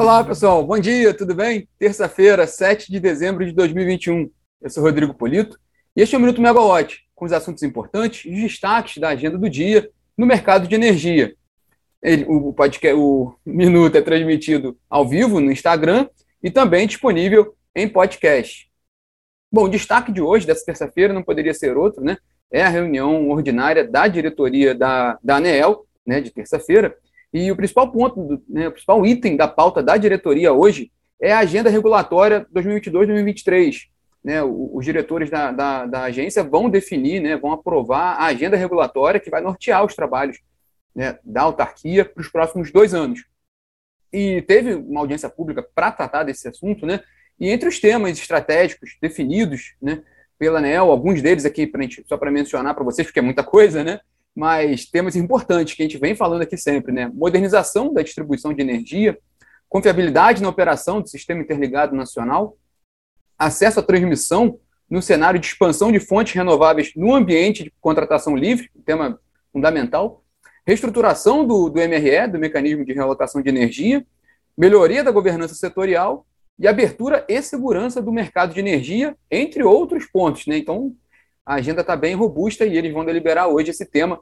Olá, pessoal. Bom dia, tudo bem? Terça-feira, 7 de dezembro de 2021. Eu sou Rodrigo Polito e este é o Minuto Megawatt, com os assuntos importantes e os destaques da agenda do dia no mercado de energia. Ele, o, podcast, o Minuto é transmitido ao vivo no Instagram e também disponível em podcast. Bom, o destaque de hoje, dessa terça-feira, não poderia ser outro, né? É a reunião ordinária da diretoria da, da ANEEL, né, de terça-feira, e o principal ponto, né, o principal item da pauta da diretoria hoje é a agenda regulatória 2022-2023. Né, os diretores da, da, da, agência vão definir, né, vão aprovar a agenda regulatória que vai nortear os trabalhos né, da autarquia para os próximos dois anos. E teve uma audiência pública para tratar desse assunto, né, e entre os temas estratégicos definidos né, pela ANEL, alguns deles aqui, pra gente, só para mencionar para vocês, porque é muita coisa, né, mas temas importantes que a gente vem falando aqui sempre, né? Modernização da distribuição de energia, confiabilidade na operação do sistema interligado nacional, acesso à transmissão no cenário de expansão de fontes renováveis no ambiente de contratação livre, tema fundamental, reestruturação do, do MRE, do Mecanismo de Realocação de Energia, melhoria da governança setorial e abertura e segurança do mercado de energia, entre outros pontos. Né? Então, a agenda está bem robusta e eles vão deliberar hoje esse tema,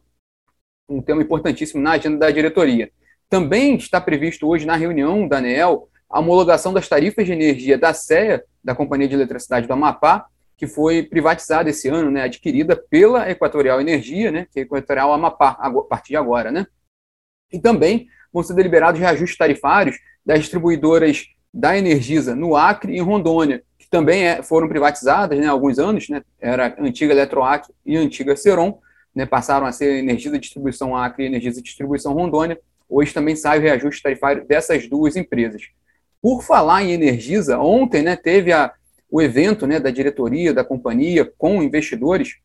um tema importantíssimo na agenda da diretoria. Também está previsto hoje na reunião da ANEEL a homologação das tarifas de energia da CEA, da Companhia de Eletricidade do Amapá, que foi privatizada esse ano, né, adquirida pela Equatorial Energia, né, que é Equatorial Amapá, a partir de agora. Né? E também vão ser deliberados reajustes tarifários das distribuidoras da Energisa no Acre e em Rondônia, que também é, foram privatizadas né, há alguns anos, né, era a antiga Eletroacre e a antiga Seron, né, passaram a ser Energisa Distribuição Acre e Energisa Distribuição Rondônia. Hoje também sai o reajuste tarifário dessas duas empresas. Por falar em Energisa, ontem né, teve a, o evento né, da diretoria da companhia com investidores,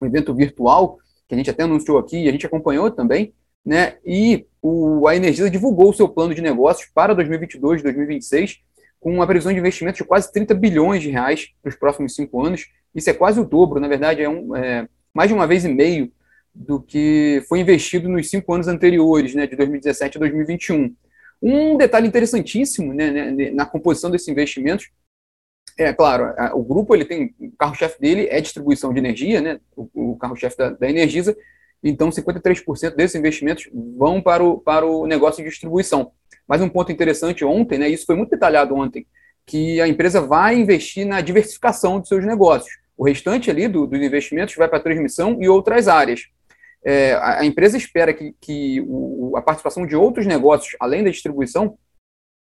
um evento virtual, que a gente até anunciou aqui e a gente acompanhou também, né, e o, a Energisa divulgou o seu plano de negócios para 2022 2026, com uma previsão de investimento de quase 30 bilhões de reais para os próximos cinco anos. Isso é quase o dobro, na verdade, é, um, é mais de uma vez e meio do que foi investido nos cinco anos anteriores, né, de 2017 a 2021. Um detalhe interessantíssimo né, né, na composição desses investimentos é claro, o grupo ele tem o carro-chefe dele é distribuição de energia, né, o, o carro-chefe da, da Energisa, então 53% desses investimentos vão para o, para o negócio de distribuição. Mas um ponto interessante ontem, né, isso foi muito detalhado ontem, que a empresa vai investir na diversificação dos seus negócios. O restante ali do, dos investimentos vai para transmissão e outras áreas. É, a, empresa espera que, que o, a participação de outros negócios, além da distribuição,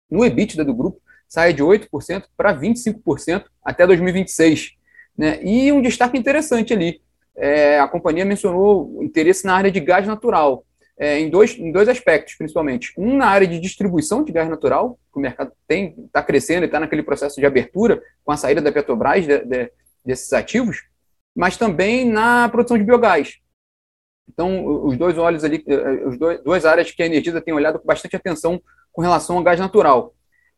no EBITDA do grupo, saia de 8% para 25% até 2026. Né? E um destaque interessante ali, é, a companhia mencionou interesse na área de gás natural é, em, dois, em dois aspectos, principalmente. Um na área de distribuição de gás natural, que o mercado está crescendo e está naquele processo de abertura com a saída da Petrobras de, de, desses ativos, mas também na produção de biogás. Então, os dois olhos ali, os dois, duas áreas que a Energisa tem olhado com bastante atenção com relação ao gás natural.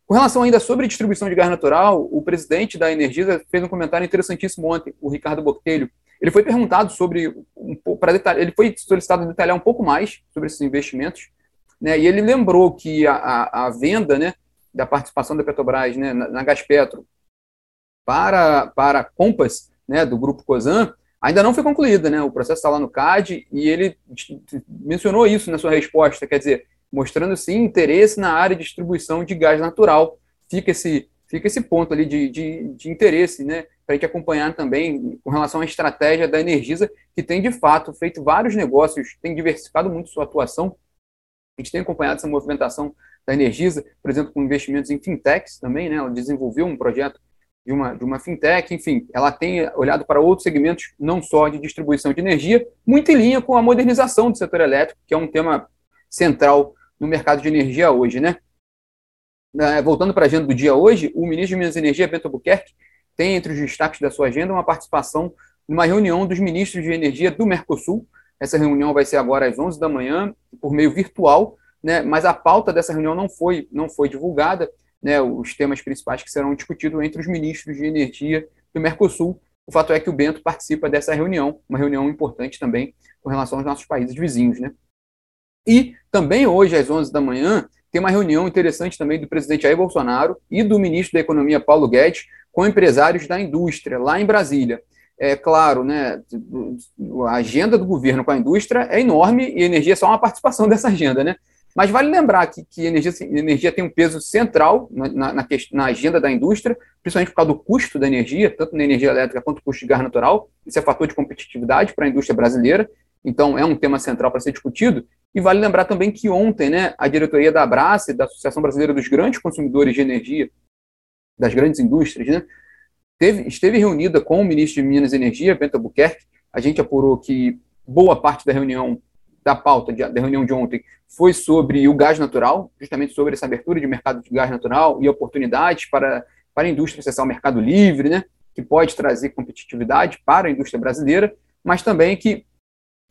Com relação ainda sobre distribuição de gás natural, o presidente da Energisa fez um comentário interessantíssimo ontem, o Ricardo Botelho, ele foi perguntado sobre, um, para detalhar, ele foi solicitado detalhar um pouco mais sobre esses investimentos, né, e ele lembrou que a, a, a venda né, da participação da Petrobras né, na, na Gaspetro para, para Compass, né, do grupo Cosan, ainda não foi concluída, né? O processo está lá no CAD e ele mencionou isso na sua resposta, quer dizer, mostrando sim interesse na área de distribuição de gás natural. Fica esse, fica esse ponto ali de, de, de interesse, né? para a gente acompanhar também com relação à estratégia da Energisa, que tem de fato feito vários negócios, tem diversificado muito sua atuação. A gente tem acompanhado essa movimentação da Energisa, por exemplo, com investimentos em fintechs também, né? Ela desenvolveu um projeto de uma, de uma fintech, enfim, ela tem olhado para outros segmentos, não só de distribuição de energia, muito em linha com a modernização do setor elétrico, que é um tema central no mercado de energia hoje, né? Voltando para a agenda do dia hoje, o ministro de Minas e Energia, Bento Albuquerque, tem entre os destaques da sua agenda uma participação numa reunião dos ministros de energia do Mercosul. Essa reunião vai ser agora às 11 da manhã, por meio virtual, né, mas a pauta dessa reunião não foi, não foi divulgada, né, os temas principais que serão discutidos entre os ministros de energia do Mercosul. O fato é que o Bento participa dessa reunião, uma reunião importante também com relação aos nossos países vizinhos. Né? E também hoje, às 11 da manhã, tem uma reunião interessante também do presidente Jair Bolsonaro e do ministro da Economia, Paulo Guedes, com empresários da indústria, lá em Brasília. É claro, né, a agenda do governo com a indústria é enorme e a energia é só uma participação dessa agenda, né? Mas vale lembrar que, que energia, energia tem um peso central na, na, na, agenda da indústria, principalmente por causa do custo da energia, tanto na energia elétrica quanto no custo de gás natural. Isso é fator de competitividade para a indústria brasileira. Então, é um tema central para ser discutido. E vale lembrar também que ontem, né, a diretoria da Abrace, da Associação Brasileira dos Grandes Consumidores de Energia, das grandes indústrias, né, teve, esteve reunida com o ministro de Minas e Energia, Bento Albuquerque. A gente apurou que boa parte da reunião, da pauta de, da reunião de ontem, foi sobre o gás natural, justamente sobre essa abertura de mercado de gás natural e oportunidades para, para a indústria acessar o mercado livre, né, que pode trazer competitividade para a indústria brasileira, mas também que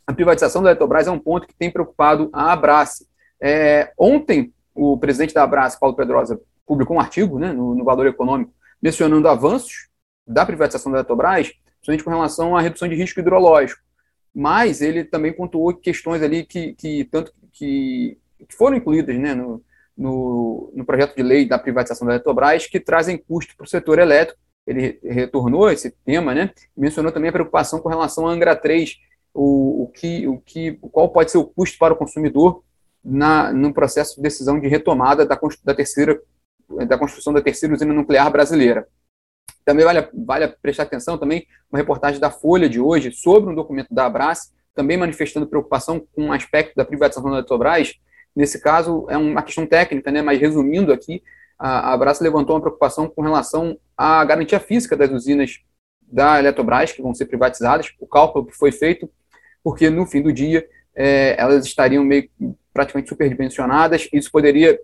a privatização da Eletrobras é um ponto que tem preocupado a Abrace. É, ontem, o presidente da Abrace, Paulo Pedrosa, publicou um artigo né, no, no, Valor Econômico mencionando avanços da privatização da Eletrobras, principalmente com relação à redução de risco hidrológico. Mas ele também pontuou questões ali que, que tanto que, que foram incluídas né, no, no, no, projeto de lei da privatização da Eletrobras que trazem custo para o setor elétrico. Ele retornou esse tema, né? Mencionou também a preocupação com relação à Angra 3, o, o, que, o que, qual pode ser o custo para o consumidor na, no processo de decisão de retomada da, da terceira da construção da terceira usina nuclear brasileira. Também vale, vale prestar atenção também uma reportagem da Folha de hoje sobre um documento da Abrace, também manifestando preocupação com um aspecto da privatização da Eletrobras. Nesse caso, é uma questão técnica, né, mas resumindo aqui, a Abrace levantou uma preocupação com relação à garantia física das usinas da Eletrobras, que vão ser privatizadas, o cálculo que foi feito porque no fim do dia é, elas estariam meio praticamente superdimensionadas. Isso poderia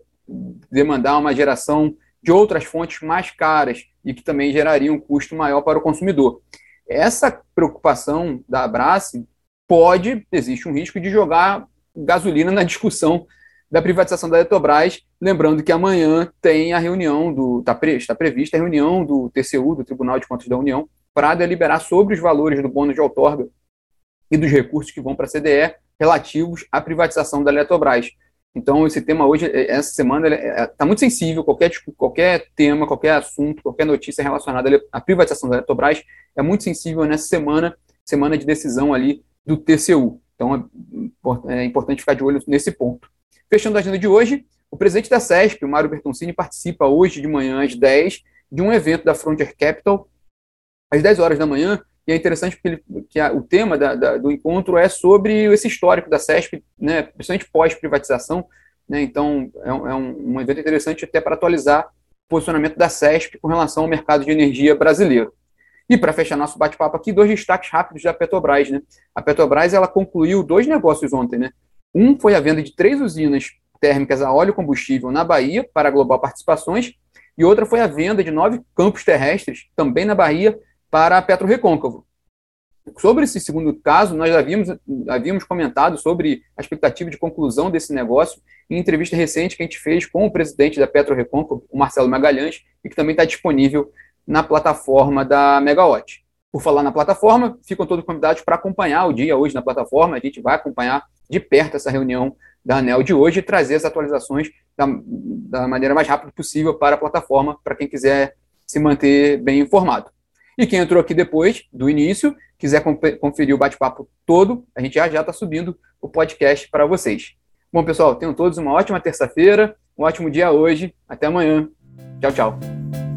demandar uma geração de outras fontes mais caras e que também gerariam um custo maior para o consumidor. Essa preocupação da Abrace pode, existe um risco de jogar gasolina na discussão da privatização da Eletrobras, lembrando que amanhã tem a reunião do está, pre, está prevista a reunião do TCU, do Tribunal de Contas da União, para deliberar sobre os valores do bônus de outorga e dos recursos que vão para a CDE relativos à privatização da Eletrobras. Então, esse tema hoje, é, essa semana, está é, tá muito sensível. Qualquer, qualquer tema, qualquer assunto, qualquer notícia relacionada à privatização da Eletrobras é muito sensível nessa semana, semana de decisão ali do TCU. Então, é, é importante ficar de olho nesse ponto. Fechando a agenda de hoje, o presidente da CESP, o Mário Bertoncini, participa hoje de manhã às 10 de um evento da Frontier Capital, às 10 horas da manhã, e é interessante porque ele, que a, o tema da, da, do encontro é sobre esse histórico da CESP, né, principalmente pós-privatização. Né, então, é, um, é um, um evento interessante até para atualizar o posicionamento da CESP com relação ao mercado de energia brasileiro. E para fechar nosso bate-papo aqui, dois destaques rápidos da Petrobras. Né? A Petrobras ela concluiu dois negócios ontem. Né? Um foi a venda de três usinas térmicas a óleo combustível na Bahia para a Global Participações, e outra foi a venda de nove campos terrestres, também na Bahia, para a Petro Recôncavo. Sobre esse segundo caso, nós havíamos, havíamos comentado sobre a expectativa de conclusão desse negócio em entrevista recente que a gente fez com o presidente da Petro Recôncavo, o Marcelo Magalhães, e que também está disponível na plataforma da Megawatt. Por falar na plataforma, ficam todos convidados para acompanhar o dia hoje na plataforma. A gente vai acompanhar de perto essa reunião da ANEL de hoje e trazer as atualizações da, da maneira mais rápida possível para a plataforma, para quem quiser se manter bem informado. E quem entrou aqui depois, do início, quiser conferir o bate-papo todo, a gente já já está subindo o podcast para vocês. Bom, pessoal, tenham todos uma ótima terça-feira, um ótimo dia hoje. Até amanhã. Tchau, tchau.